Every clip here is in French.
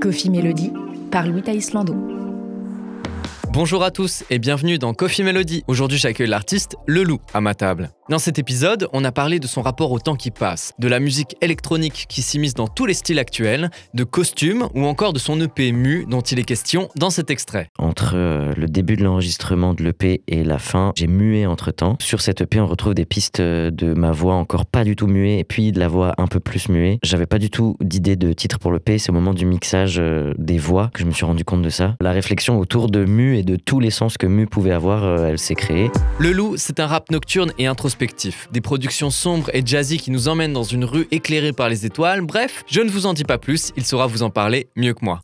Coffee Melody par Louis Islando. Bonjour à tous et bienvenue dans Coffee Melody. Aujourd'hui, j'accueille l'artiste Le Loup à ma table. Dans cet épisode, on a parlé de son rapport au temps qui passe, de la musique électronique qui s'immisce dans tous les styles actuels, de costumes ou encore de son EP Mu dont il est question dans cet extrait. Entre euh, le début de l'enregistrement de l'EP et la fin, j'ai mué entre temps. Sur cet EP, on retrouve des pistes euh, de ma voix encore pas du tout muée et puis de la voix un peu plus muée. J'avais pas du tout d'idée de titre pour l'EP, c'est au moment du mixage euh, des voix que je me suis rendu compte de ça. La réflexion autour de Mu et de tous les sens que Mu pouvait avoir, elle s'est créée. Le Loup, c'est un rap nocturne et introspectif des productions sombres et jazzy qui nous emmènent dans une rue éclairée par les étoiles, bref, je ne vous en dis pas plus, il saura vous en parler mieux que moi.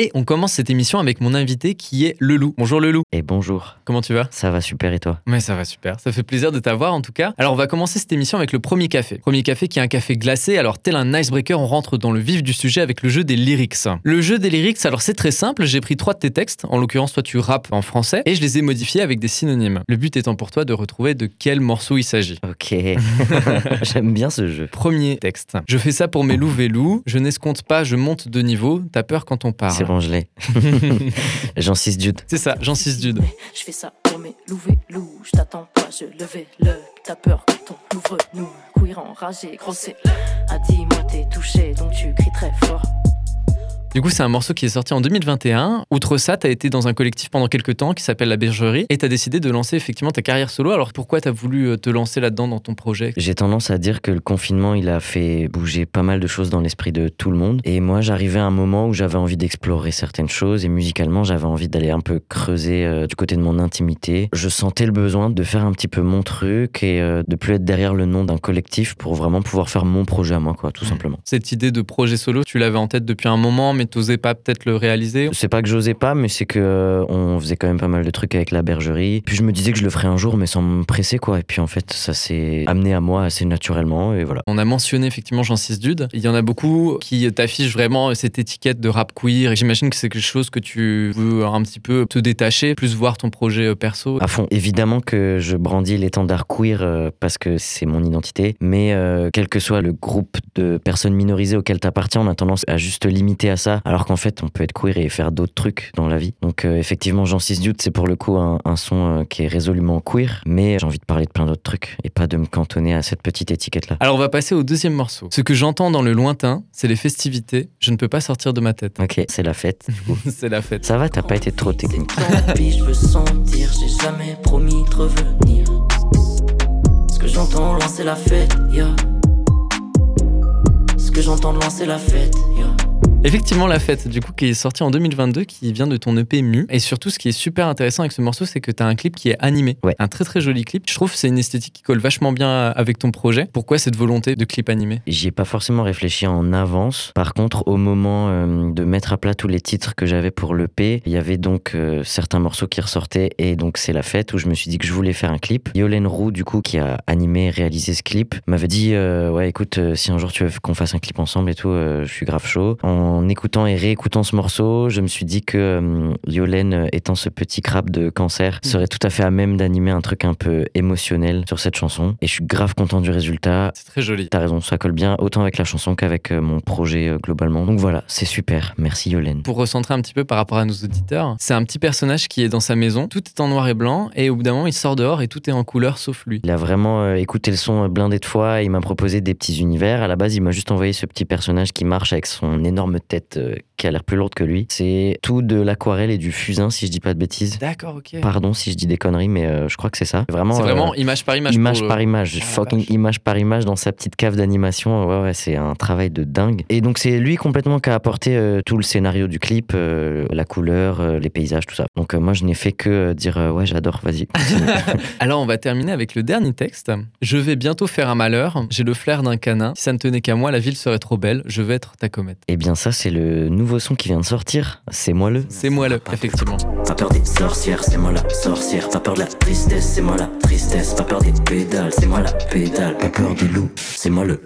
Et on commence cette émission avec mon invité qui est Le Loup. Bonjour Le Loup. Et bonjour. Comment tu vas? Ça va super et toi? Mais ça va super. Ça fait plaisir de t'avoir en tout cas. Alors on va commencer cette émission avec le premier café. Premier café qui est un café glacé. Alors tel un icebreaker, on rentre dans le vif du sujet avec le jeu des lyrics. Le jeu des lyrics, alors c'est très simple. J'ai pris trois de tes textes. En l'occurrence, toi tu rappes en français et je les ai modifiés avec des synonymes. Le but étant pour toi de retrouver de quel morceau il s'agit. Ok. J'aime bien ce jeu. Premier texte. Je fais ça pour mes loups loups. Je n'escompte pas, je monte de niveau. T'as peur quand on parle. Bon, je l'ai. Jean 6 Dude. C'est ça, Jean 6 Dude. Je fais ça pour mes louver loup. Je t'attends pas, je levais le. T'as peur quand on ouvre nous. Courir enragé, grossé. A dit moi t'es touché, donc tu cries très fort. Du coup, c'est un morceau qui est sorti en 2021. Outre ça, tu as été dans un collectif pendant quelques temps qui s'appelle La Bergerie et tu as décidé de lancer effectivement ta carrière solo. Alors pourquoi tu as voulu euh, te lancer là-dedans dans ton projet? J'ai tendance à dire que le confinement, il a fait bouger pas mal de choses dans l'esprit de tout le monde. Et moi, j'arrivais à un moment où j'avais envie d'explorer certaines choses et musicalement, j'avais envie d'aller un peu creuser euh, du côté de mon intimité. Je sentais le besoin de faire un petit peu mon truc et euh, de plus être derrière le nom d'un collectif pour vraiment pouvoir faire mon projet à moi, quoi, tout simplement. Cette idée de projet solo, tu l'avais en tête depuis un moment, mais t'osais pas peut-être le réaliser C'est pas que j'osais pas, mais c'est que euh, on faisait quand même pas mal de trucs avec la bergerie. Puis je me disais que je le ferais un jour, mais sans me presser, quoi. Et puis en fait, ça s'est amené à moi assez naturellement, et voilà. On a mentionné effectivement Jean 6 Dude. Il y en a beaucoup qui t'affichent vraiment cette étiquette de rap queer. Et j'imagine que c'est quelque chose que tu veux un petit peu te détacher, plus voir ton projet euh, perso. À fond. Évidemment que je brandis l'étendard queer euh, parce que c'est mon identité, mais quel que soit le groupe de personnes minorisées auquel t'appartiens, on a tendance à juste limiter à ça, alors qu'en fait, on peut être queer et faire d'autres trucs dans la vie. Donc, euh, effectivement, Jean 6 Dude, c'est pour le coup un, son euh, qui est résolument queer, mais j'ai envie de parler de plein d'autres trucs et pas de me cantonner à cette petite étiquette-là. Alors, on va passer au deuxième morceau. Ce que j'entends dans le lointain, c'est les festivités. Je ne peux pas sortir de ma tête. Ok, c'est la fête. c'est la fête. Ça va, t'as pas été trop technique. je veux sentir, j'ai jamais promis de revenir. Ce que j'entends loin, c'est la fête, yeah. Ce que j'entends loin, c'est la fête, yeah. Effectivement, La Fête, du coup, qui est sorti en 2022, qui vient de ton EP Mu. Et surtout, ce qui est super intéressant avec ce morceau, c'est que tu as un clip qui est animé. Ouais. Un très très joli clip. Je trouve que c'est une esthétique qui colle vachement bien avec ton projet. Pourquoi cette volonté de clip animé? J'y ai pas forcément réfléchi en avance. Par contre, au moment euh, de mettre à plat tous les titres que j'avais pour l'EP, il y avait donc euh, certains morceaux qui ressortaient. Et donc, c'est La Fête où je me suis dit que je voulais faire un clip. Yolène Roux, du coup, qui a animé, réalisé ce clip, m'avait dit euh, Ouais, écoute, si un jour tu veux qu'on fasse un clip ensemble et tout, je suis grave chaud. En écoutant et réécoutant ce morceau, je me suis dit que euh, Yolène, euh, étant ce petit crabe de cancer, mm. serait tout à fait à même d'animer un truc un peu émotionnel sur cette chanson. Et je suis grave content du résultat. C'est très joli. T'as raison, ça colle bien autant avec la chanson qu'avec euh, mon projet globalement. Donc voilà, c'est super. Merci Yolène. Pour recentrer un petit peu par rapport à nos auditeurs, c'est un petit personnage qui est dans sa maison, tout est en noir et blanc, et au bout d'un moment, il sort dehors et tout est en couleur sauf lui. Il a vraiment écouté le son blindé de fois, il m'a proposé des petits univers. À la base, il m'a juste envoyé ce petit personnage qui marche avec son énorme tête qui a l'air plus lourde que lui. C'est tout de l'aquarelle et du fusain, si je dis pas de bêtises. D'accord, ok. Pardon si je dis des conneries, mais euh, je crois que c'est ça. Vraiment. C'est vraiment euh, image par image. Image par image. Ah, fucking image par image dans sa petite cave d'animation. Ouais, ouais, c'est un travail de dingue. Et donc, c'est lui complètement qui a apporté euh, tout le scénario du clip, la couleur, les paysages, tout ça. Donc, moi, je n'ai fait que dire ouais, j'adore, vas-y. Alors, on va terminer avec le dernier texte. Je vais bientôt faire un malheur. J'ai le flair d'un canin. Si ça ne tenait qu'à moi, la ville serait trop belle. Je vais être ta comète. Eh bien, ça, c'est le nouveau son qui vient de sortir, c'est moi le. C'est moi le, effectivement. Pas peur des sorcières, c'est moi la sorcière. Pas peur de la tristesse, c'est moi la tristesse. Pas peur des pédales, c'est moi la pédale. Pas peur des loups, c'est moi le.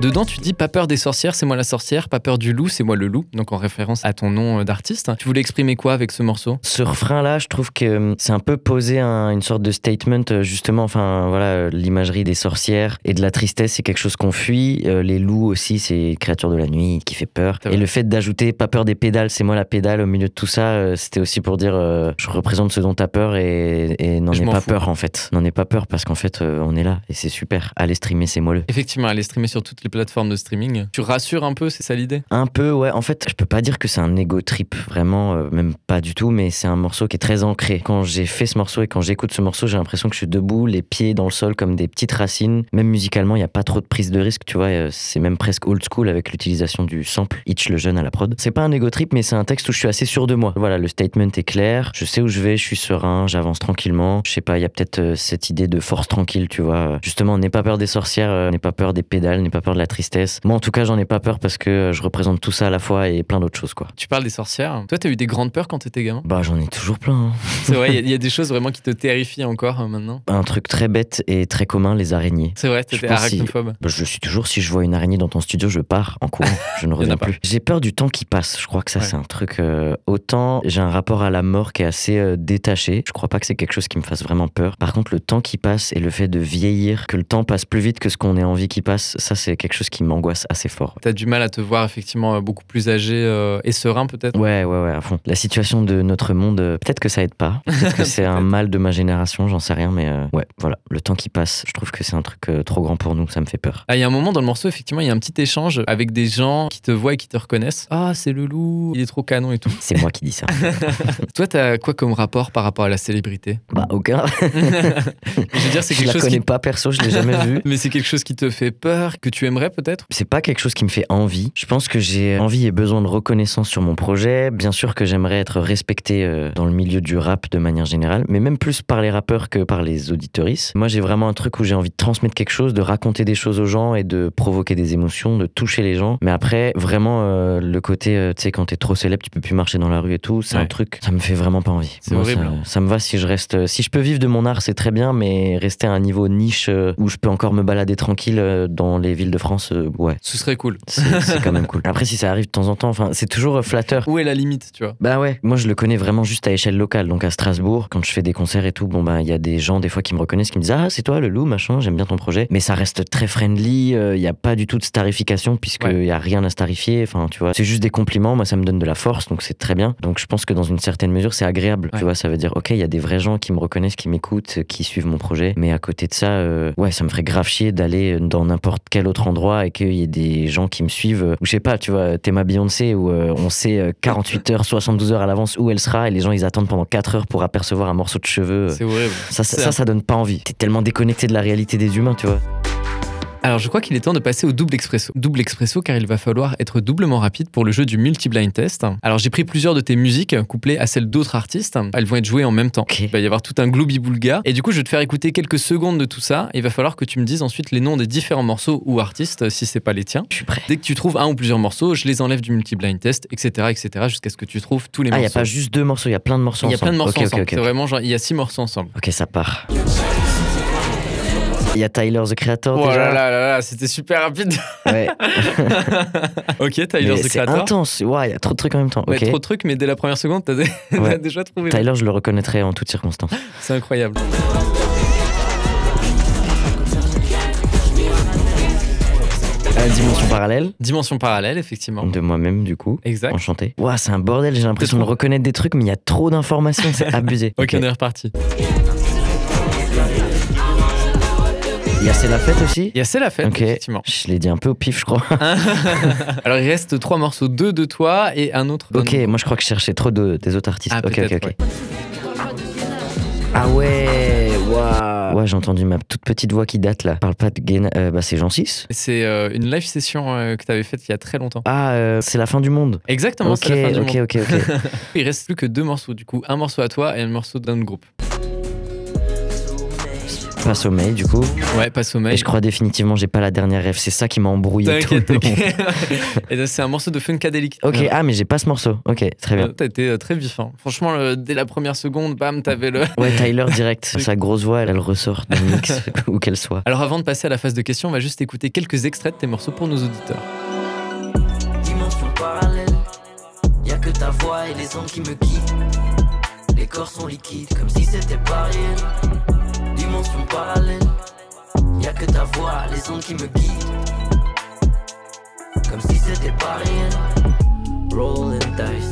Dedans, tu dis pas peur des sorcières, c'est moi la sorcière, pas peur du loup, c'est moi le loup, donc en référence à ton nom euh, d'artiste. Tu voulais exprimer quoi avec ce morceau? Ce refrain-là, je trouve que euh, c'est un peu poser un- une sorte de statement, euh, justement, enfin voilà, l'imagerie des sorcières et de la tristesse, c'est quelque chose qu'on fuit. Les loups aussi, c'est créature de la nuit qui fait peur. Et le fait d'ajouter pas peur des pédales, c'est moi la pédale au milieu de tout ça, c'était aussi pour dire euh, je représente ce dont t'as peur et, et n'en ai pas fous. peur en fait. N'en ai pas peur parce qu'en fait, euh, on est là et c'est super. Allez streamer, c'est moelleux. Effectivement, elle est streamée sur toutes les plateformes de streaming. Tu rassures un peu, c'est ça l'idée? Un peu, ouais. En fait, je peux pas dire que c'est un ego trip, vraiment, euh, même pas du tout, mais c'est un morceau qui est très ancré. Quand j'ai fait ce morceau et quand j'écoute ce morceau, j'ai l'impression que je suis debout, les pieds dans le sol comme des petites racines. Même musicalement, il n'y a pas trop de prise de risque, tu vois. euh, C'est même presque old school avec l'utilisation du sample Hitch le jeune à la prod. C'est pas un ego trip, mais c'est un texte où je suis assez sûr de moi. Voilà, le statement est clair, je sais où je vais, je suis serein, j'avance tranquillement. Je sais pas, il y a peut-être euh, cette idée de force tranquille, tu vois. Justement, n'aie pas peur des sorcières, n'aie pas peur des pédales, n'aie pas peur de la tristesse. Moi, en tout cas, j'en ai pas peur parce que euh, je représente tout ça à la fois et plein d'autres choses, quoi. Tu parles des sorcières. Toi, t'as eu des grandes peurs quand t'étais gamin? Bah, j'en ai toujours plein. hein. C'est vrai, il y a- il y, a des choses vraiment qui te terrifient encore hein, maintenant? Un truc très bête et très commun, les araignées. C'est vrai, t'étais pense si- arachnophobe. Bah, je suis toujours. Si je vois une araignée dans ton studio, je pars en courant. Je ne reviens plus. J'ai peur du temps qui passe. Je crois que ça, Ouais. c'est un truc. euh, autant j'ai un rapport à la mort qui est assez euh, détaché. Je crois pas que c'est quelque chose qui me fasse vraiment peur. Par contre, le temps qui passe et le fait de vieillir, que le temps passe plus vite que ce qu'on ait envie qu'il passe, ça, c'est quelque chose qui m'angoisse assez fort. T'as du mal à te voir effectivement euh, beaucoup plus âgé euh, et serein peut-être? Ouais, ouais, ouais, à fond. La situation de notre monde, euh, peut-être que ça aide pas. Peut-être que c'est un mal de ma génération, j'en sais rien, mais euh, ouais, voilà. Le temps qui passe, je trouve que c'est un truc trop grand pour nous, ça me fait peur. Ah, il y a un moment dans le morceau, effectivement, il y a un petit échange avec des gens qui te voient et qui te reconnaissent. Ah, c'est le loup, il est trop canon et tout. C'est moi qui dis ça. Toi, t'as quoi comme rapport par rapport à la célébrité? Bah, aucun. Je veux dire, c'est Je quelque la chose connais qui... pas perso, je l'ai jamais vue. Mais c'est quelque chose qui te fait peur, que tu peut-être C'est pas quelque chose qui me fait envie. Je pense que j'ai envie et besoin de reconnaissance sur mon projet. Bien sûr que j'aimerais être respecté euh, dans le milieu du rap de manière générale, mais même plus par les rappeurs que par les auditoristes. Moi, j'ai vraiment un truc où j'ai envie de transmettre quelque chose, de raconter des choses aux gens et de provoquer des émotions, de toucher les gens. Mais après, vraiment, euh, le côté, euh, tu sais, quand t'es trop célèbre, tu peux plus marcher dans la rue et tout, c'est Ouais. un truc, ça me fait vraiment pas envie. C'est horrible, ça- hein. Ça, me va si je reste. Si je peux vivre de mon art, c'est très bien, mais rester à un niveau niche euh, où je peux encore me balader tranquille dans les villes de France, euh, ouais. Ce serait cool. C'est quand même cool. Après, si ça arrive de temps en temps, enfin, c'est toujours euh, flatteur. Où est la limite, tu vois? Bah ouais, moi je le connais vraiment juste à échelle locale. Donc à Strasbourg, quand je fais des concerts et tout, bon bah il y a des gens des fois qui me reconnaissent, qui me disent ah c'est toi le loup machin, j'aime bien ton projet. Mais ça reste très friendly. Il y a pas du tout de starification puisque il Ouais. y a rien à starifier. Enfin tu vois, c'est juste des compliments. Moi ça me donne de la force, donc c'est très bien. Donc je pense que dans une certaine mesure c'est agréable. Ouais. Tu vois, ça veut dire ok il y a des vrais gens qui me reconnaissent, qui m'écoutent, qui suivent mon projet. Mais à côté de ça, euh, ouais ça me ferait grave chier d'aller dans n'importe quel autre endroit et qu'il y ait des gens qui me suivent. euh, Ou je sais pas, tu vois, t'es ma Beyoncé où euh, on sait euh, 48 heures, 72 heures à l'avance où elle sera et les gens ils attendent pendant 4 heures pour apercevoir un morceau de cheveux. C'est horrible. Ça, ça, ça, ça donne pas envie. T'es tellement déconnecté de la réalité des humains, tu vois. Alors, je crois qu'il est temps de passer au double expresso. Double expresso car il va falloir être doublement rapide pour le jeu du multi-blind test. Alors, j'ai pris plusieurs de tes musiques couplées à celles d'autres artistes. Elles vont être jouées en même temps. Il va y avoir tout un gloubi-boulga. Et du coup, je vais te faire écouter quelques secondes de tout ça. Il va falloir que tu me dises ensuite les noms des différents morceaux ou artistes si c'est pas les tiens. Je suis prêt. Dès que tu trouves un ou plusieurs morceaux, je les enlève du multi-blind test, etc., etc., jusqu'à ce que tu trouves tous les Ah, il y a morceaux. pas juste deux morceaux, il y a plein de morceaux Il y a plein de morceaux ensemble. C'est vraiment genre, il y a six morceaux ensemble. Ok, ça part. Il y a Tyler the Creator Oh déjà. là là là là, c'était super rapide. Ouais. ok, Tyler Mais the c'est Creator. intense. Il y a trop de trucs en même temps. Ouais, trop de trucs, mais dès la première seconde, t'as dé- t'as Ouais. déjà trouvé. Tyler, je le reconnaîtrais en toutes circonstances. C'est incroyable. Euh, dimension parallèle Dimension parallèle, effectivement. de moi-même, du coup. Exact. Enchanté. Ouah, c'est un bordel, j'ai l'impression de reconnaître des trucs, mais il y a trop d'informations, c'est abusé. Ok, on est reparti. Il y a C'est la fête aussi Il y a C'est la fête, Ok. effectivement. Je l'ai dit un peu au pif, je crois. Alors, il reste trois morceaux, deux de toi et un autre. d'un ok, moi je crois que je cherchais trop de, des autres artistes. Ah, ok, ok, peut-être, ok. Ah ouais, waouh. Ouais, j'ai entendu ma toute petite voix qui date là. Parle pas de Gain. euh, bah, c'est Jean 6. C'est euh, une live session euh, que tu avais faite il y a très longtemps. Ah, euh, c'est la fin du monde. Exactement, ok, c'est la fin du ok, monde. ok, ok. Il reste plus que deux morceaux, du coup. Un morceau à toi et un morceau d'un autre groupe. Pas sommeil du coup. Ouais, pas sommeil. Et je crois définitivement j'ai pas la dernière rêve. C'est ça qui m'a embrouillé tout T'inquiète, le long. Et là, c'est un morceau de Funkadelic. Ok, Ouais. ah mais j'ai pas ce morceau. Ok, très bien. T'as été euh, très vif. hein. Franchement, le- dès la première seconde, bam, t'avais le. Ouais, Tyler direct. Sa grosse voix, elle, elle ressort du mix où qu'elle soit. Alors, avant de passer à la phase de questions, on va juste écouter quelques extraits de tes morceaux pour nos auditeurs. Dimension parallèle, y a que ta voix et les ondes qui me quittent. Les corps sont liquides comme si c'était pas réel. Dimension parallèle, y a que ta voix, les ondes qui me guident. Comme si c'était pas réel. Rolling dice,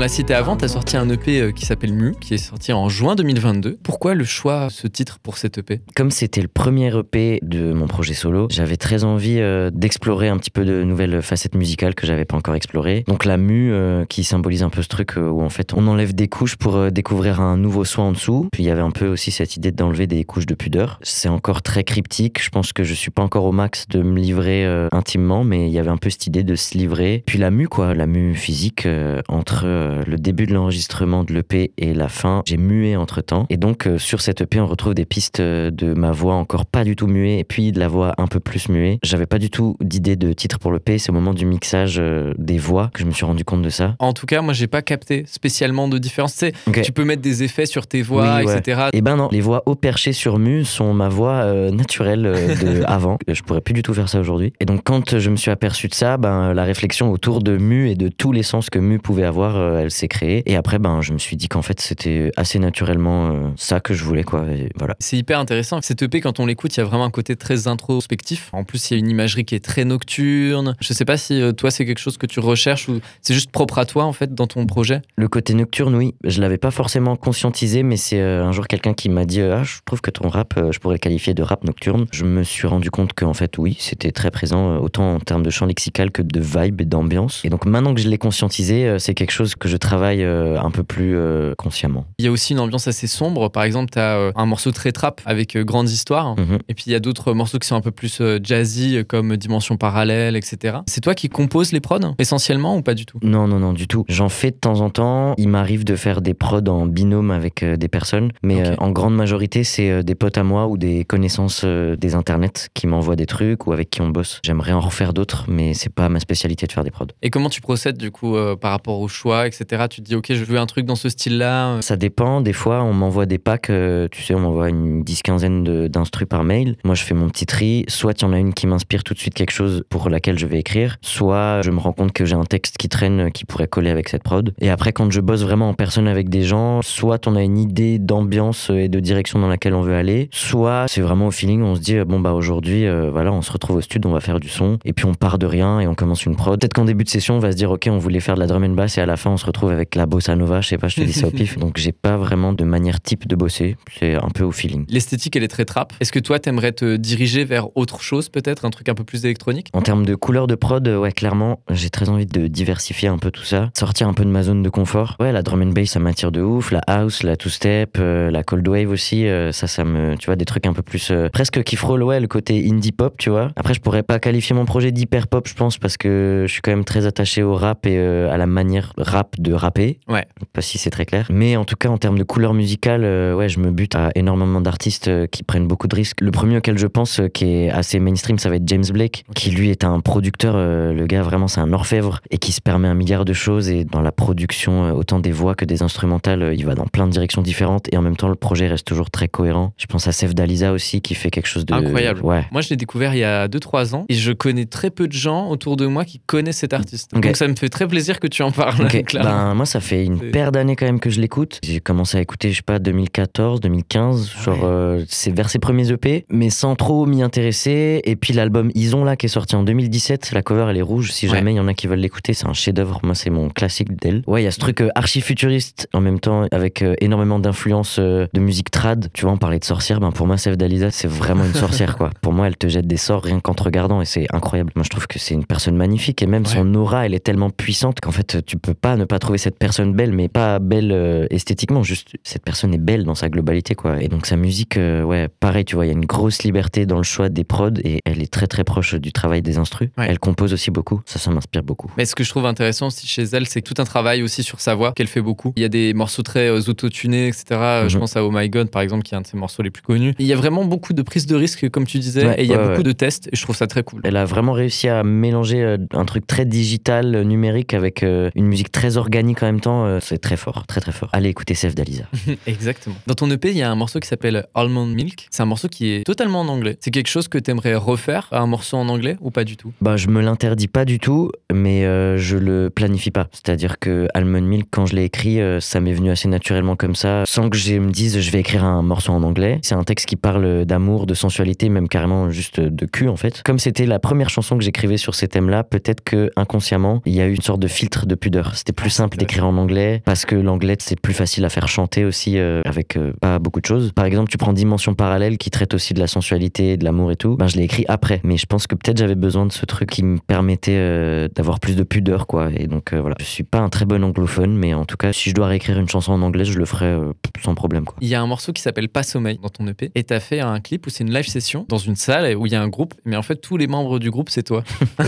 l'a cité avant, t'as sorti un EP euh, qui s'appelle Mu, qui est sorti en juin 2022. Pourquoi le choix, ce titre pour cet EP Comme c'était le premier EP de mon projet solo, j'avais très envie euh, d'explorer un petit peu de nouvelles facettes musicales que j'avais pas encore explorées. Donc la mu euh, qui symbolise un peu ce truc où en fait on enlève des couches pour découvrir un nouveau soi en dessous. Puis il y avait un peu aussi cette idée d'enlever des couches de pudeur. C'est encore très cryptique. Je pense que je suis pas encore au max de me livrer intimement, mais il y avait un peu cette idée de se livrer. Puis la mu quoi, la mu physique entre euh, le début de l'enregistrement de l'EP et la fin, j'ai mué entre temps. Et donc euh, sur cette EP, on retrouve des pistes de ma voix encore pas du tout muée et puis de la voix un peu plus muée. J'avais pas du tout d'idée de titre pour l'EP. C'est au moment du mixage euh, des voix que je me suis rendu compte de ça. En tout cas, moi, j'ai pas capté spécialement de différence. Tu sais, tu peux mettre des effets sur tes voix, Oui, ouais. etc. Eh ben non, les voix haut perché sur mu sont ma voix naturelle de avant. Je pourrais plus du tout faire ça aujourd'hui. Et donc quand je me suis aperçu de ça, ben la réflexion autour de mu et de tous les sens que mu pouvait avoir, elle s'est créée. Et après, ben je me suis dit qu'en fait c'était assez naturellement euh, ça que je voulais quoi. Et voilà. C'est hyper intéressant. Cet EP, quand on l'écoute, il y a vraiment un côté très introspectif. En plus, il y a une imagerie qui est très nocturne. Je sais pas si euh, toi, c'est quelque chose que tu recherches ou c'est juste propre à toi, en fait, dans ton projet? Le côté nocturne, oui, je l'avais pas forcément conscientisé, mais c'est euh, un jour quelqu'un qui m'a dit ah je trouve que ton rap, je pourrais le qualifier de rap nocturne. Je me suis rendu compte qu'en fait oui, c'était très présent autant en termes de champ lexical que de vibe et d'ambiance. Et donc maintenant que je l'ai conscientisé, c'est quelque chose que je travaille euh, un peu plus euh, consciemment. Il y a aussi une ambiance assez sombre. Par exemple, tu as un morceau très trap avec euh, Grandes Histoires. Mhm. Et puis, il y a d'autres morceaux qui sont un peu plus euh, jazzy, euh, comme Dimension Parallèle, etc. C'est toi qui composes les prods, essentiellement, ou pas du tout? Non, non, non, du tout. J'en fais de temps en temps. Il m'arrive de faire des prods en binôme avec euh, des personnes, mais euh, en grande majorité, c'est euh, des potes à moi ou des connaissances euh, des internets qui m'envoient des trucs ou avec qui on bosse. J'aimerais en refaire d'autres, mais c'est pas ma spécialité de faire des prods. Et comment tu procèdes, du coup, euh, par rapport au choix, etc. Tu te dis, OK, je veux un truc dans ce style-là. euh, Ça dépend. Des fois, on m'envoie des packs. euh, tu sais, on m'envoie une dix-quinzaine d'instrus par mail. Moi, je fais mon petit tri. Soit il y en a une qui m'inspire tout de suite quelque chose pour laquelle je vais écrire. Soit je me rends compte que j'ai un texte qui traîne euh, qui pourrait coller avec cette prod. Et après, quand je bosse vraiment en personne avec des gens, soit on a une idée d'ambiance et de direction dans laquelle on veut aller. Soit c'est vraiment au feeling. On se dit, bon, bah aujourd'hui, voilà, on se retrouve au studio, on va faire du son. Et puis on part de rien et on commence une prod. Peut-être qu'en début de session, on va se dire, ok, on voulait faire de la drum and bass et à la fin, on se retrouve avec la bossa nova. Je sais pas, je te dis ça au pif. Donc j'ai pas vraiment de manière type de bosser. C'est un peu au feeling. L'esthétique, elle est très trap. Est-ce que toi, t'aimerais te diriger vers autre chose, peut-être? Un truc un peu plus électronique? En termes de couleur de prod, euh, ouais, clairement, j'ai très envie de diversifier un peu tout ça, sortir un peu de ma zone de confort. Ouais, la drum and bass, ça m'attire de ouf, la house, la two-step, euh, la cold wave aussi, euh, ça, ça me, tu vois, des trucs un peu plus, euh, presque qui frôlent, ouais, le côté indie pop, tu vois. Après, je pourrais pas qualifier mon projet d'hyper pop, je pense, parce que je suis quand même très attaché au rap et à la manière rap de rapper. Ouais. Je sais Pas si c'est très clair. Mais en tout cas, en termes de couleur musicale, euh, ouais, je me bute à énormément d'artistes euh, qui prennent beaucoup de risques. Le premier auquel je pense, euh, qui est assez mainstream, ça va être James Blake, qui lui est un producteur. le gars, vraiment, c'est un orfèvre et qui se permet un milliard de choses. Et dans la production, autant des voix que des instrumentales, il va dans plein de directions différentes. Et en même temps, le projet reste toujours très cohérent. Je pense à Sef Dalisa aussi, qui fait quelque chose de. Incroyable. Ouais. Moi, je l'ai découvert il y a 2-3 ans et je connais très peu de gens autour de moi qui connaissent cet artiste. Donc, ça me fait très plaisir que tu en parles. ben, moi ça fait une paire d'années quand même que je l'écoute. J'ai commencé à écouter, je sais pas, 2014, 2015, Ah genre ouais. euh, c'est vers ses premiers EP, mais sans trop m'y intéresser. Et puis l'album Ison là qui est sorti en 2017, la cover elle est rouge. Si jamais il y en a qui veulent l'écouter, c'est un chef-d'œuvre. Moi c'est mon classique d'elle. Ouais, il y a ce truc euh, archi futuriste en même temps avec euh, énormément d'influence euh, de musique trad. Tu vois, on parlait de sorcière, ben pour moi Sef Dalisa c'est vraiment une sorcière quoi. Pour moi elle te jette des sorts rien qu'en te regardant et c'est incroyable. Moi je trouve que c'est une personne magnifique et même Ouais. son aura elle est tellement puissante qu'en fait tu peux pas ne pas trouver cette personne belle, mais pas belle euh, esthétiquement, juste cette personne est belle dans sa globalité, quoi. Et donc sa musique, euh, ouais, pareil, tu vois, il y a une grosse liberté dans le choix des prods et elle est très très proche du travail des instrus. Ouais. Elle compose aussi beaucoup, ça, ça m'inspire beaucoup. Mais ce que je trouve intéressant aussi chez elle, c'est tout un travail aussi sur sa voix qu'elle fait beaucoup. Il y a des morceaux très euh, autotunés, etc. Euh, Je Mhm. pense à Oh My God, par exemple, qui est un de ses morceaux les plus connus. Il y a vraiment beaucoup de prises de risques, comme tu disais, Ouais, et il y a beaucoup de tests, et je trouve ça très cool. Elle a vraiment réussi à mélanger un truc très digital, numérique, avec une musique très organique en même temps. euh, C'est très fort, très très fort. Allez écouter Sef d'Alisa. Exactement. Dans ton EP, il y a un morceau qui s'appelle Almond Milk. C'est un morceau qui est totalement en anglais. C'est quelque chose que tu aimerais refaire, un morceau en anglais, ou pas du tout? Bah, je me l'interdis pas du tout, mais euh, je le planifie pas. C'est-à-dire que Almond Milk, quand je l'ai écrit, euh, ça m'est venu assez naturellement comme ça, sans que je me dise je vais écrire un morceau en anglais. C'est un texte qui parle d'amour, de sensualité, même carrément juste de cul en fait. Comme c'était la première chanson que j'écrivais sur ces thèmes-là, peut-être que inconsciemment, il y a eu une sorte de filtre de pudeur. C'était plus simple d'écrire en anglais parce que l'anglais c'est plus facile à faire chanter aussi euh, avec euh, pas beaucoup de choses. Par exemple, tu prends Dimension parallèle qui traite aussi de la sensualité, de l'amour et tout. Ben je l'ai écrit après, mais je pense que peut-être j'avais besoin de ce truc qui me permettait euh, d'avoir plus de pudeur quoi. Et donc euh, voilà, je suis pas un très bon anglophone, mais en tout cas, si je dois réécrire une chanson en anglais, je le ferai euh, sans problème quoi. Il y a un morceau qui s'appelle Pas Sommeil dans ton EP, et tu as fait un clip où c'est une live session dans une salle où il y a un groupe, mais en fait, tous les membres du groupe, c'est toi.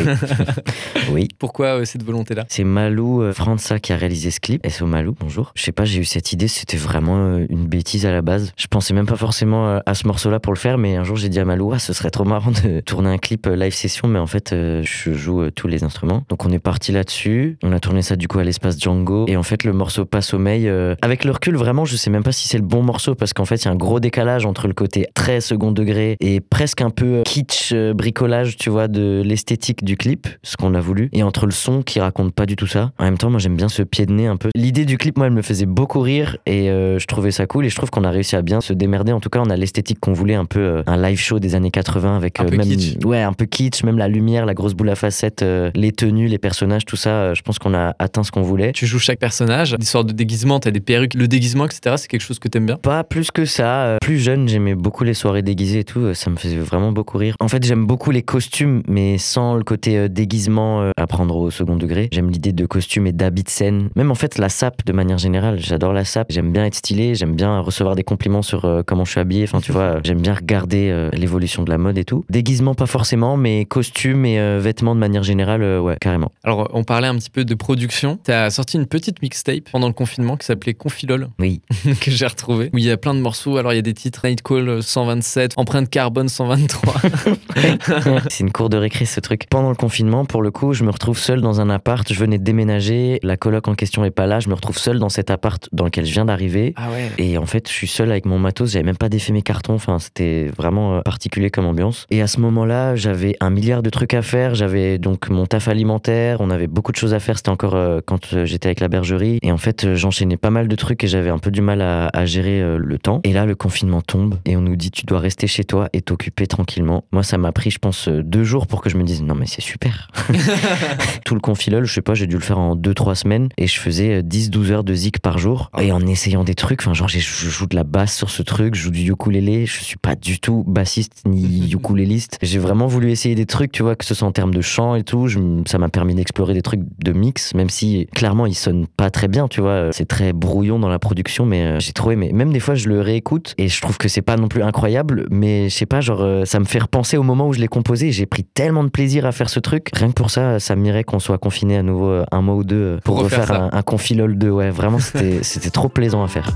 Oui. Pourquoi euh, cette volonté-là? C'est Malou euh, Qui a réalisé ce clip. SO Malou, bonjour. Je sais pas, j'ai eu cette idée, c'était vraiment euh, une bêtise à la base. Je pensais même pas forcément euh, à ce morceau-là pour le faire, mais un jour j'ai dit à Malou, ah, ce serait trop marrant de tourner un clip euh, live session, mais en fait, je joue tous les instruments. Donc on est parti là-dessus. On a tourné ça du coup à l'espace Django. Et en fait, le morceau Pas Sommeil, euh, avec le recul, vraiment, je sais même pas si c'est le bon morceau parce qu'en fait, il y a un gros décalage entre le côté très second degré et presque un peu kitsch, bricolage, tu vois, de l'esthétique du clip, ce qu'on a voulu, et entre le son qui raconte pas du tout ça. En même temps, moi, j'aime bien ce pied de nez un peu. L'idée du clip, moi, elle me faisait beaucoup rire et euh, je trouvais ça cool et je trouve qu'on a réussi à bien se démerder. En tout cas, on a l'esthétique qu'on voulait, un peu euh, un live show des années 80 avec Un euh, peu même kitsch. ouais, un peu kitsch, même la lumière, la grosse boule à facettes, les tenues, les personnages, tout ça. je pense qu'on a atteint ce qu'on voulait. Tu joues chaque personnage, des sortes de déguisements, t'as des perruques, le déguisement, etc. C'est quelque chose que t'aimes bien? Pas plus que ça. Plus jeune, j'aimais beaucoup les soirées déguisées et tout. Ça me faisait vraiment beaucoup rire. En fait, j'aime beaucoup les costumes, mais sans le côté déguisement à prendre au second degré. J'aime l'idée de costumes et d'habits scène. Même en fait, la sape de manière générale. J'adore la sape. J'aime bien être stylé. J'aime bien recevoir des compliments sur euh, comment je suis habillé. Enfin, tu vois, euh, j'aime bien regarder euh, l'évolution de la mode et tout. Déguisement, pas forcément, mais costumes et euh, vêtements de manière générale, ouais, carrément. Alors, on parlait un petit peu de production. T'as sorti une petite mixtape pendant le confinement qui s'appelait Confilol, Oui. que j'ai retrouvé, où il y a plein de morceaux. Alors, il y a des titres Night Call 127, Empreinte Carbone 123. C'est une cour de récré ce truc. Pendant le confinement, pour le coup, je me retrouve seul dans un appart. Je venais de déménager. La coloc en question est pas là. Je me retrouve seul dans cet appart dans lequel je viens d'arriver. ah ouais. Et en fait, je suis seul avec mon matos. J'avais même pas défait mes cartons. Enfin, c'était vraiment euh, particulier comme ambiance. Et à ce moment-là, j'avais un milliard de trucs à faire. J'avais donc mon taf alimentaire. On avait beaucoup de choses à faire. C'était encore euh, quand euh, j'étais avec la bergerie. Et en fait, j'enchaînais pas mal de trucs et j'avais un peu du mal à, à gérer le temps. Et là, le confinement tombe et on nous dit tu dois rester chez toi et t'occuper tranquillement. Moi, ça m'a pris, je pense, deux jours pour que je me dise non mais c'est super. Tout le confilol, je sais pas, j'ai dû le faire en deux trois et je faisais euh, 10-12 heures de zik par jour Ah. et en essayant des trucs. Enfin, genre, je joue de la basse sur ce truc, je joue du ukulélé. Je suis pas du tout bassiste ni ukuléliste. J'ai vraiment voulu essayer des trucs, tu vois, que ce soit en termes de chant et tout. Je ça m'a permis d'explorer des trucs de mix, même si clairement ils sonnent pas très bien, tu vois. C'est très brouillon dans la production, mais euh, j'ai trouvé. Mais même des fois, je le réécoute et je trouve que c'est pas non plus incroyable, mais je sais pas, genre, euh, ça me fait repenser au moment où je l'ai composé. J'ai pris tellement de plaisir à faire ce truc. Rien que pour ça, ça m'irait qu'on soit confiné à nouveau euh, un mois ou deux euh, pour, Pour refaire un, un confilol 2. Ouais, vraiment, c'était trop plaisant à faire.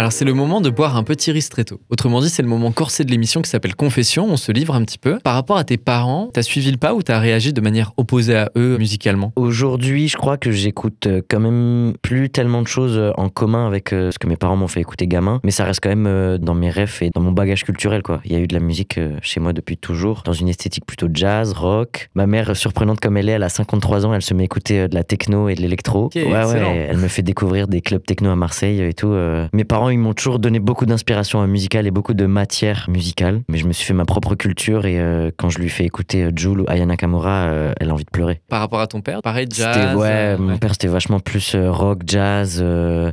Alors c'est le moment de boire un petit ristretto. Autrement dit, c'est le moment corsé de l'émission qui s'appelle Confession. On se livre un petit peu. Par rapport à tes parents, t'as suivi le pas ou t'as réagi de manière opposée à eux musicalement? Aujourd'hui, je crois que j'écoute euh, quand même plus tellement de choses euh, en commun avec euh, ce que mes parents m'ont fait écouter gamin, mais ça reste quand même dans mes rêves et dans mon bagage culturel quoi. Il y a eu de la musique chez moi depuis toujours, dans une esthétique plutôt jazz, rock. Ma mère, surprenante comme elle est, elle a 53 ans, elle se met à écouter de la techno et de l'électro. Ok, ouais ouais, elle me fait découvrir des clubs techno à Marseille et tout. Mes parents ils m'ont toujours donné beaucoup d'inspiration musicale et beaucoup de matière musicale. Mais je me suis fait ma propre culture et euh, quand je lui fais écouter euh, Jul ou Ayana Kamura, euh, elle a envie de pleurer. Par rapport à ton père, pareil, jazz. ouais, euh, mon père c'était vachement plus rock, jazz,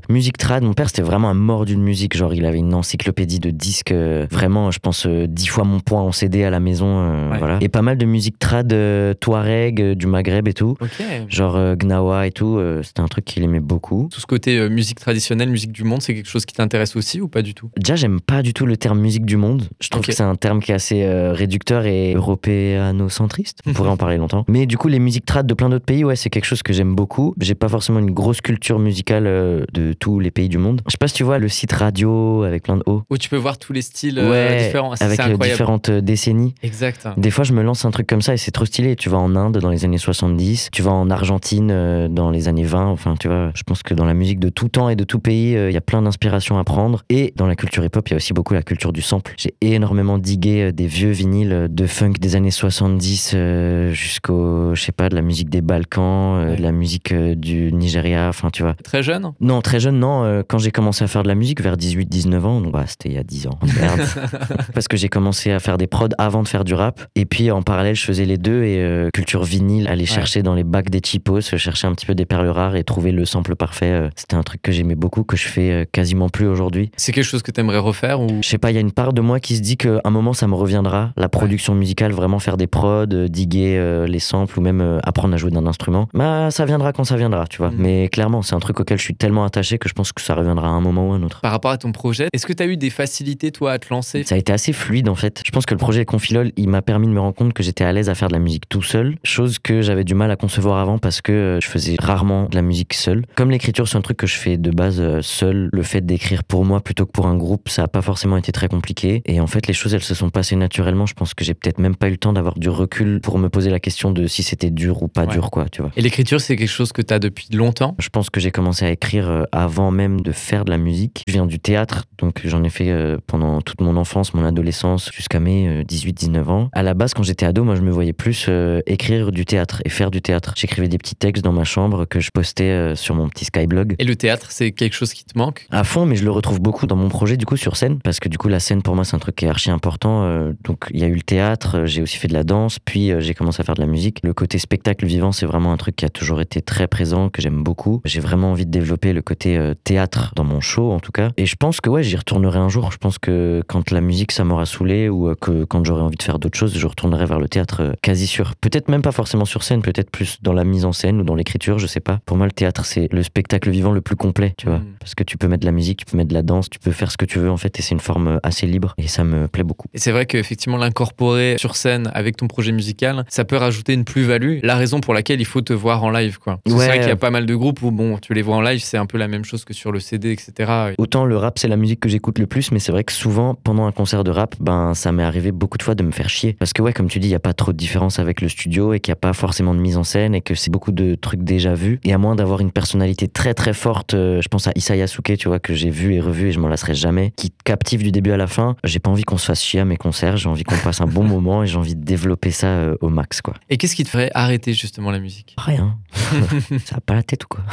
musique trad. Mon père c'était vraiment un mort d'une musique. Genre il avait une encyclopédie de disques, vraiment, je pense dix fois mon poids en CD à la maison, Ouais. voilà. Et pas mal de musique trad, Touareg, du Maghreb et tout. Ok. Genre Gnawa et tout, c'était un truc qu'il aimait beaucoup. Tout ce côté musique traditionnelle, musique du monde, c'est quelque chose qui t'intéresse aussi ou pas du tout? Déjà, j'aime pas du tout le terme musique du monde. Je trouve que c'est un terme qui est assez euh, réducteur et européanocentriste. On pourrait en parler longtemps. Mais du coup, les musiques trad de plein d'autres pays, ouais, c'est quelque chose que j'aime beaucoup. J'ai pas forcément une grosse culture musicale euh, de tous les pays du monde. Je sais pas si tu vois le site radio avec plein de O. Où tu peux voir tous les styles euh, ouais, différents. Avec différentes décennies. Exact. Des fois, je me lance un truc comme ça et c'est trop stylé. Tu vas en Inde dans les années 70, tu vas en Argentine dans les années 20. Enfin, tu vois, je pense que dans la musique de tout temps et de tout pays, il y a plein d'inspirations à prendre. Et dans la culture hip-hop, il y a aussi beaucoup la culture du sample. J'ai énormément digué euh, des vieux vinyles euh, de funk des années 70 euh, jusqu'au, je sais pas, de la musique des Balkans, de la musique du Nigeria. Enfin, tu vois. Très jeune Non, très jeune, non. quand j'ai commencé à faire de la musique vers 18-19 ans, donc bah, c'était il y a 10 ans. Merde. Parce que j'ai commencé à faire des prods avant de faire du rap. Et puis en parallèle, je faisais les deux et euh, culture vinyle, aller chercher dans les bacs des cheapos, chercher un petit peu des perles rares et trouver le sample parfait. C'était un truc que j'aimais beaucoup, que je fais quasiment plus aujourd'hui. C'est quelque chose que t'aimerais refaire ou? Je sais pas, il y a une part de moi qui se dit qu'à un moment ça me reviendra, la production musicale, vraiment faire des prods, euh, diguer euh, les samples ou même euh, apprendre à jouer d'un instrument. Bah ça viendra quand ça viendra, tu vois. Mhm. Mais clairement, c'est un truc auquel je suis tellement attaché que je pense que ça reviendra à un moment ou à un autre. par rapport à ton projet, est-ce que t'as eu des facilités toi à te lancer? Ça a été assez fluide en fait. Je pense que le projet Confilol, il m'a permis de me rendre compte que j'étais à l'aise à faire de la musique tout seul, chose que j'avais du mal à concevoir avant parce que je faisais rarement de la musique seul. Comme l'écriture, c'est un truc que je fais de base seul, le fait d'écrire pour moi plutôt que pour un groupe, ça a pas forcément été très compliqué. Et en fait, les choses, elles se sont passées naturellement. Je pense que j'ai peut-être même pas eu le temps d'avoir du recul pour me poser la question de si c'était dur ou pas Ouais. dur, quoi, tu vois. Et l'écriture, c'est quelque chose que t'as depuis longtemps? Je pense que j'ai commencé à écrire euh, avant même de faire de la musique. Je viens du théâtre, donc j'en ai fait euh, pendant toute mon enfance, mon adolescence, jusqu'à mes euh, 18-19 ans. À la base, quand j'étais ado, moi je me voyais plus euh, écrire du théâtre et faire du théâtre. J'écrivais des petits textes dans ma chambre que je postais euh, sur mon petit Skyblog. Et le théâtre, c'est quelque chose qui te manque? À fond, mais je le retrouve beaucoup dans mon projet du coup sur scène, parce que du coup la scène pour moi c'est un truc qui est archi important. euh, donc il y a eu le théâtre, euh, j'ai aussi fait de la danse, puis euh, j'ai commencé à faire de la musique. Le côté spectacle vivant c'est vraiment un truc qui a toujours été très présent, que j'aime beaucoup. J'ai vraiment envie de développer le côté euh, théâtre dans mon show en tout cas. Et je pense que ouais j'y retournerai un jour. Je pense que quand la musique ça m'aura saoulé ou que quand j'aurai envie de faire d'autres choses, je retournerai vers le théâtre quasi sûr. Peut-être même pas forcément sur scène, peut-être plus dans la mise en scène ou dans l'écriture, je sais pas. Pour moi le théâtre c'est le spectacle vivant le plus complet, tu vois. Mm. Parce que tu peux mettre de la musique, tu peux mettre de la danse, tu peux faire ce que tu veux en fait, et c'est une forme euh, assez libre, et ça me plaît beaucoup. Et c'est vrai qu'effectivement, l'incorporer sur scène avec ton projet musical, ça peut rajouter une plus-value. La raison pour laquelle il faut te voir en live, quoi. Ouais. C'est vrai qu'il y a pas mal de groupes où, bon, tu les vois en live, c'est un peu la même chose que sur le CD, etc. Autant le rap c'est la musique que j'écoute le plus, mais c'est vrai que souvent pendant un concert de rap, ben ça m'est arrivé beaucoup de fois de me faire chier. Parce que ouais, comme tu dis, il y a pas trop de différence avec le studio et qu'il n'y a pas forcément de mise en scène et que c'est beaucoup de trucs déjà vus. Et à moins d'avoir une personnalité très très forte, euh, je pense à Issa Yasuke, tu vois, que j'ai vu et revu et je m'en lasserai jamais, qui te captive du début à la fin. J'ai pas envie qu'on se fasse chier à mes concerts, j'ai envie qu'on passe un bon moment et j'ai envie de développer ça euh, au max quoi. Et qu'est-ce qui te ferait arrêter justement la musique? Rien. ça a pas la tête ou quoi?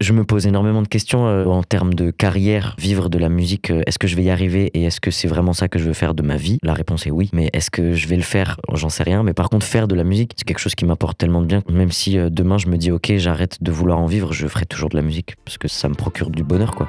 Je me pose énormément de questions euh, en termes de carrière, vivre de la musique. euh, est-ce que je vais y arriver et est-ce que c'est vraiment ça que je veux faire de ma vie? La réponse est oui. Mais est-ce que je vais le faire? J'en sais rien. Mais par contre, faire de la musique, c'est quelque chose qui m'apporte tellement de bien. Même si demain je me dis ok, j'arrête de vouloir en vivre, je ferai toujours de la musique parce que ça me procure du bonheur quoi.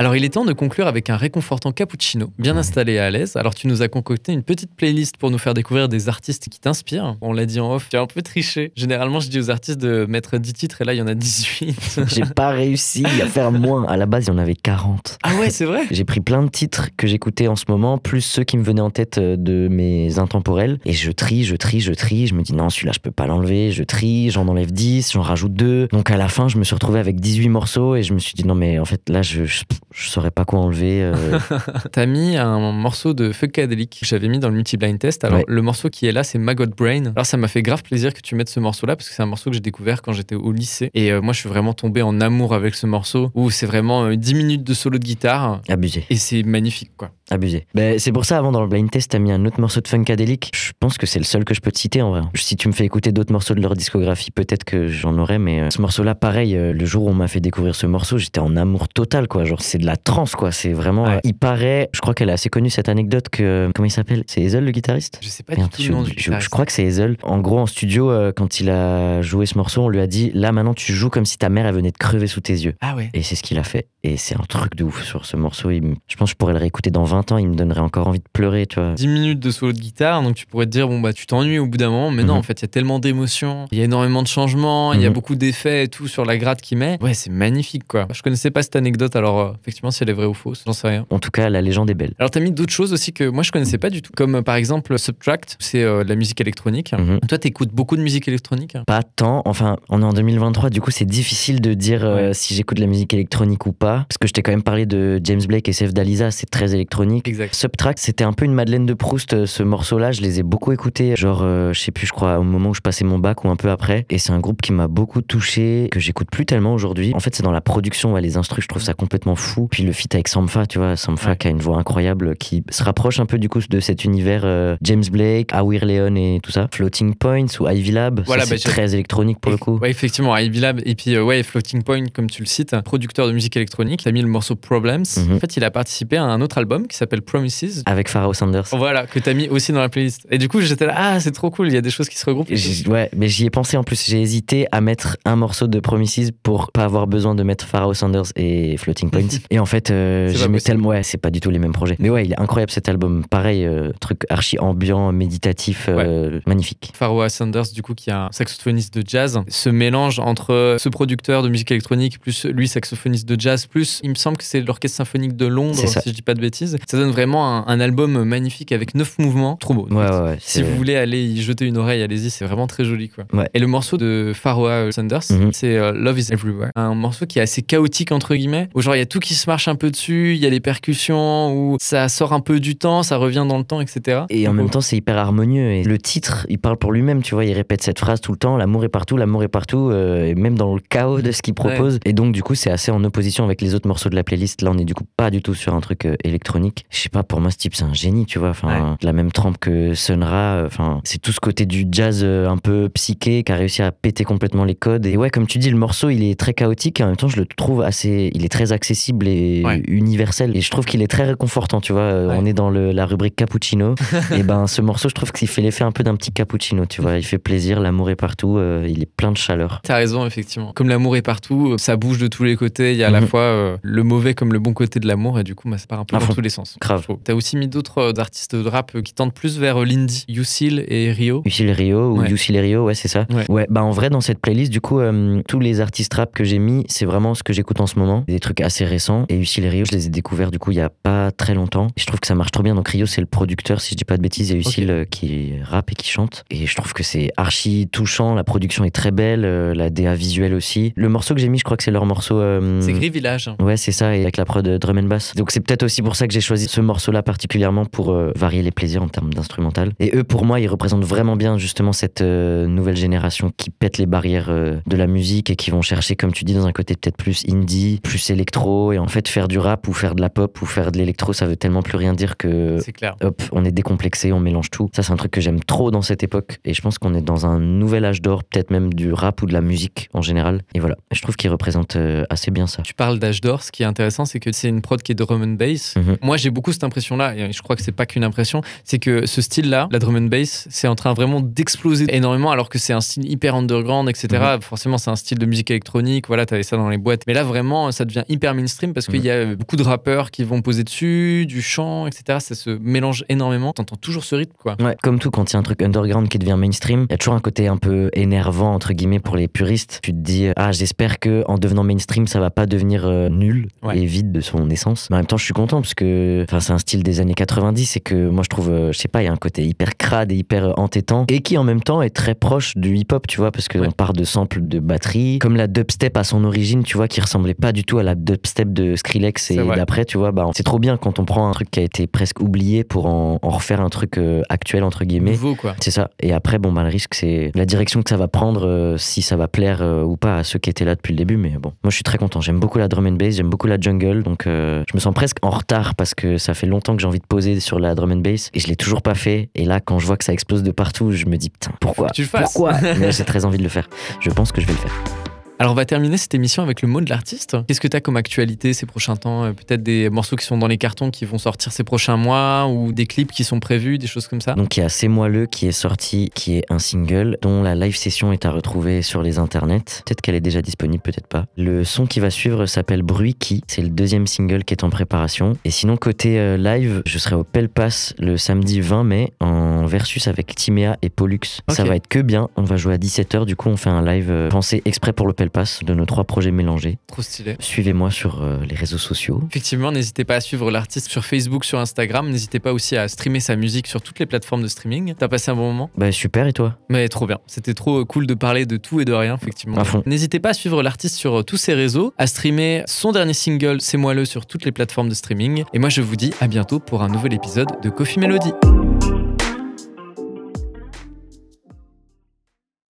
Alors, il est temps de conclure avec un réconfortant cappuccino, bien installé et à l'aise. Alors, tu nous as concocté une petite playlist pour nous faire découvrir des artistes qui t'inspirent. On l'a dit en off, tu as un peu triché. Généralement, je dis aux artistes de mettre 10 titres et là, il y en a 18. J'ai pas réussi à faire moins. À la base, il y en avait 40. ah ouais, c'est vrai? J'ai pris plein de titres que j'écoutais en ce moment, plus ceux qui me venaient en tête euh, de mes intemporels. Et je trie, je trie, je trie. Je me dis non, celui-là, je peux pas l'enlever. Je trie, j'en enlève 10, j'en rajoute 2. Donc à la fin, je me suis retrouvé avec 18 morceaux et je me suis dit non, mais en fait, là, je, je, je saurais pas quoi enlever. euh, T'as mis un morceau de Funkadelic que j'avais mis dans le multi-blind test. Alors, Ouais. le morceau qui est là, c'est Maggot Brain. Alors, ça m'a fait grave plaisir que tu mettes ce morceau-là parce que c'est un morceau que j'ai découvert quand j'étais au lycée. Et euh, moi, je suis vraiment tombé en amour avec ce morceau où c'est vraiment euh, 10 minutes de solo de guitare. abusé, Et c'est magnifique, quoi. abusé. Ben, c'est pour ça, avant dans le blind test, t'as mis un autre morceau de Funkadelic. Je pense que c'est le seul que je peux te citer en vrai. Si tu me fais écouter d'autres morceaux de leur discographie, peut-être que j'en aurais, mais euh, ce morceau-là, pareil, le jour où on m'a fait découvrir ce morceau, j'étais en amour total, quoi. Genre, c'est de la trance, quoi. C'est vraiment. Ouais. euh, il paraît, je crois qu'elle est assez connue cette anecdote que. Comment il s'appelle? C'est Hazel le guitariste? Je sais pas Merde, du tout je, crois que c'est Hazel. En gros, en studio, euh, quand il a joué ce morceau, on lui a dit Là, maintenant, tu joues comme si ta mère, elle venait de crever sous tes yeux. Ah ouais. Et c'est ce qu'il a fait. Et c'est un truc de ouf sur ce morceau. Il Je pense que je pourrais le réécouter dans 20 ans. Il me donnerait encore envie de pleurer, tu vois. 10 minutes de solo de guitare, donc tu pourrais te dire, bon, bah, tu t'ennuies au bout d'un moment, mais non, Mhm. en fait, il y a tellement d'émotions, il y a énormément de changements, il y a Mhm. beaucoup d'effets et tout sur la gratte qu'il met. Ouais, c'est magnifique, quoi. Je connaissais pas cette anecdote, alors euh, effectivement, si elle est vraie ou fausse, j'en sais rien. En tout cas, la légende est belle. Alors, t'as mis d'autres choses aussi que moi je connaissais pas du tout, comme euh, par exemple Subtract, c'est euh, de la musique électronique. Mhm. Toi, t'écoutes beaucoup de musique électronique? Pas tant. Enfin, on est en 2023, du coup, c'est difficile de dire euh, Ouais. si j'écoute de la musique électronique ou pas. Parce que je t'ai quand même parlé de James Blake et Sef Dalisa, c'est très électronique. Exact. Subtract, c'était un peu une Madeleine de Proust, ce morceau-là. Je les ai beaucoup écoutés, genre, euh, je sais plus, je crois, au moment où je passais mon bac ou un peu après. Et c'est un groupe qui m'a beaucoup touché, que j'écoute plus tellement aujourd'hui. En fait, c'est dans la production, ouais, les instrus, je trouve ça complètement fou. Puis le feat avec Sampha, tu vois, Sampha Ouais. qui a une voix incroyable, qui se rapproche un peu du coup de cet univers euh, James Blake, Awir Leon et tout ça. Floating Points ou Ivy Lab, Voilà, bah, c'est j'ai- très électronique pour le coup. Ouais, effectivement, Ivy Lab et puis euh, ouais, Floating Point, comme tu le cites, producteur de musique électronique, t'as mis le morceau Problems. Mhm. En fait, il a participé à un autre album qui s'appelle Promises. Avec Pharaoh Sanders. Voilà, que t'as mis aussi dans la playlist. Et du coup, j'étais là, ah, c'est trop cool, il y a des choses qui se regroupent. Ouais, mais j'y ai pensé en plus. J'ai hésité à mettre un morceau de Promises pour pas avoir besoin de mettre Pharaoh Sanders et Floating Points. et en fait, euh, j'aimais tellement. Ouais, c'est pas du tout les mêmes projets. Mais ouais, il est incroyable cet album. Pareil, euh, truc archi ambiant, méditatif, euh, magnifique. Pharoah Sanders, du coup, qui est un saxophoniste de jazz, ce mélange entre ce producteur de musique électronique, plus lui, saxophoniste de jazz, plus, il me semble que c'est l'Orchestre Symphonique de Londres, si je dis pas de bêtises. Ça donne vraiment un, un album magnifique avec neuf mouvements. Trop beau. Ouais, ouais. Si vous voulez aller y jeter une oreille, allez-y, c'est vraiment très joli. Quoi. Ouais. Et le morceau de Pharoah Sanders, Mhm. c'est euh, Love is Everywhere. Un morceau qui est assez chaotique, entre guillemets, où genre il y a tout qui se marche un peu dessus, il y a les percussions, où ça sort un peu du temps, ça revient dans le temps, etc. Et en même temps, c'est hyper harmonieux. Et le titre, il parle pour lui-même, tu vois. Il répète cette phrase tout le temps l'amour est partout, l'amour est partout, euh, et même dans le chaos de ce qu'il propose. Et donc, du coup, c'est assez en opposition avec les autres morceaux de la playlist. Là, on est du coup pas du tout sur un truc euh, électronique. Je sais pas, pour moi, ce type, c'est un génie, tu vois. Enfin, la même trempe que Sun Ra. euh, Enfin, c'est tout ce côté du jazz un peu psyché qui a réussi à péter complètement les codes. Et ouais, comme tu dis, le morceau, il est très chaotique. Et en même temps, je le trouve assez. Il est très accessible et Ouais. universel. Et je trouve qu'il est très réconfortant, tu vois. Euh, Ouais. On est dans le- la rubrique cappuccino. et ben, ce morceau, je trouve qu'il fait l'effet un peu d'un petit cappuccino, tu vois. Il fait plaisir, l'amour est partout, euh, il est plein de chaleur. T'as raison, effectivement. Comme l'amour est partout, euh, ça bouge de tous les côtés. Il y a à la Mhm. fois euh, le mauvais comme le bon côté de l'amour, et du coup, bah, ça part un peu À dans fond. tous les sens. Grave. T'as aussi mis d'autres euh, artistes de rap qui tentent plus vers l'indie, Yusil et Rio. Usil Rio ou Ouais. Usil Rio, ouais, c'est ça. Ouais. bah en vrai, dans cette playlist, du coup, tous les artistes rap que j'ai mis, c'est vraiment ce que j'écoute en ce moment. Des trucs assez récents. Et Usil Rio, je les ai découverts, du coup, il y a pas très longtemps. Et je trouve que ça marche trop bien. Donc Rio, c'est le producteur, si je dis pas de bêtises, et Usil Ok. euh, qui rappe et qui chante. Et je trouve que c'est archi touchant. La production est très belle, euh, la DA visuelle aussi. Le morceau que j'ai mis, je crois que c'est leur morceau. euh, C'est Gris Village. Ouais, c'est ça, et avec la prod euh, drum and bass. Donc c'est peut-être aussi pour ça que j'ai choisi ce morceau-là particulièrement pour euh, varier les plaisirs en termes d'instrumental. Et eux, pour moi, ils représentent vraiment bien justement cette nouvelle génération qui pète les barrières de la musique et qui vont chercher, comme tu dis, dans un côté peut-être plus indie, plus électro. Et en fait, faire du rap ou faire de la pop ou faire de l'électro, ça veut tellement plus rien dire que C'est clair. hop, on est décomplexé, on mélange tout. Ça, c'est un truc que j'aime trop dans cette époque. Et je pense qu'on est dans un nouvel âge d'or, peut-être même du rap ou de la musique en général. Et voilà, je trouve qu'il représente euh, assez bien ça. Tu parles d'âge d'or, ce qui est intéressant, c'est que c'est une prod qui est drum and bass. Mhm. Moi, j'ai beaucoup cette impression-là, et je crois que c'est pas qu'une impression, c'est que ce style-là, la drum and bass, c'est en train vraiment d'exploser énormément, alors que c'est un style hyper underground, etc. Mhm. Forcément, c'est un style de musique électronique, voilà, t'avais ça dans les boîtes. Mais là, vraiment, ça devient hyper mainstream parce qu'il Mhm. y a beaucoup de rappeurs qui vont poser dessus, du chant, etc. Ça se mélange énormément. T'entends toujours ce rythme, quoi. Ouais, comme tout, quand il y a un truc underground qui devient mainstream, il y a toujours un côté un peu énervant, entre guillemets, pour les puristes. Tu te dis, ah, j'espère que en devenant mainstream, ça va pas devenir euh, nul Ouais. et vide de son essence. Mais en même temps, je suis content parce que enfin, c'est un style des années 90 et que moi, je trouve, euh, je sais pas, il y a un côté hyper crade et hyper euh, entêtant et qui en même temps est très proche du hip-hop, tu vois, parce qu'on Ouais. part de samples de batterie, comme la dubstep à son origine, tu vois, qui ressemblait pas du tout à la dubstep de Skrillex et d'après, tu vois. Bah, c'est trop bien quand on prend un truc qui a été presque oublié pour en, en refaire un truc euh, actuel, entre guillemets. Nouveau, quoi. C'est ça. Et après, bon, bah, le risque, c'est la direction que ça va prendre, euh, si ça va plaire euh, ou pas à ceux qui étaient là depuis le début. Mais bon, moi, je suis très content. J'aime beaucoup la drum and bass, j'aime beaucoup la jungle. Donc, je me sens presque en retard parce que ça fait longtemps que j'ai envie de poser sur la drum and bass et je l'ai toujours pas fait. Et là, quand je vois que ça explose de partout, je me dis, putain, pourquoi? Tu. Pourquoi? Mais j'ai très envie de le faire. Je pense que je vais le faire. Alors on va terminer cette émission avec le mot de l'artiste. Qu'est-ce que tu as comme actualité ces prochains temps? Euh, Peut-être des morceaux qui sont dans les cartons qui vont sortir ces prochains mois ou des clips qui sont prévus, des choses comme ça? Donc il y a C'est moelleux qui est sorti, qui est un single dont la live session est à retrouver sur les internets. Peut-être qu'elle est déjà disponible, peut-être pas. Le son qui va suivre s'appelle Bruit qui, c'est le deuxième single qui est en préparation. Et sinon côté euh, live, je serai au Pelpas le samedi 20 mai en versus avec Timéa et Pollux. Ça va être que bien. On va jouer à 17h, du coup on fait un live euh, pensé exprès pour le Pelpas de nos trois projets mélangés. Trop stylé. Suivez-moi sur euh, les réseaux sociaux. Effectivement, n'hésitez pas à suivre l'artiste sur Facebook, sur Instagram. N'hésitez pas aussi à streamer sa musique sur toutes les plateformes de streaming. T'as passé un bon moment? Bah super et toi? Mais trop bien. C'était trop cool de parler de tout et de rien, effectivement. À fond. N'hésitez pas à suivre l'artiste sur euh, tous ses réseaux, à streamer son dernier single, C'est moi le, sur toutes les plateformes de streaming. Et moi, je vous dis à bientôt pour un nouvel épisode de Coffee Melody.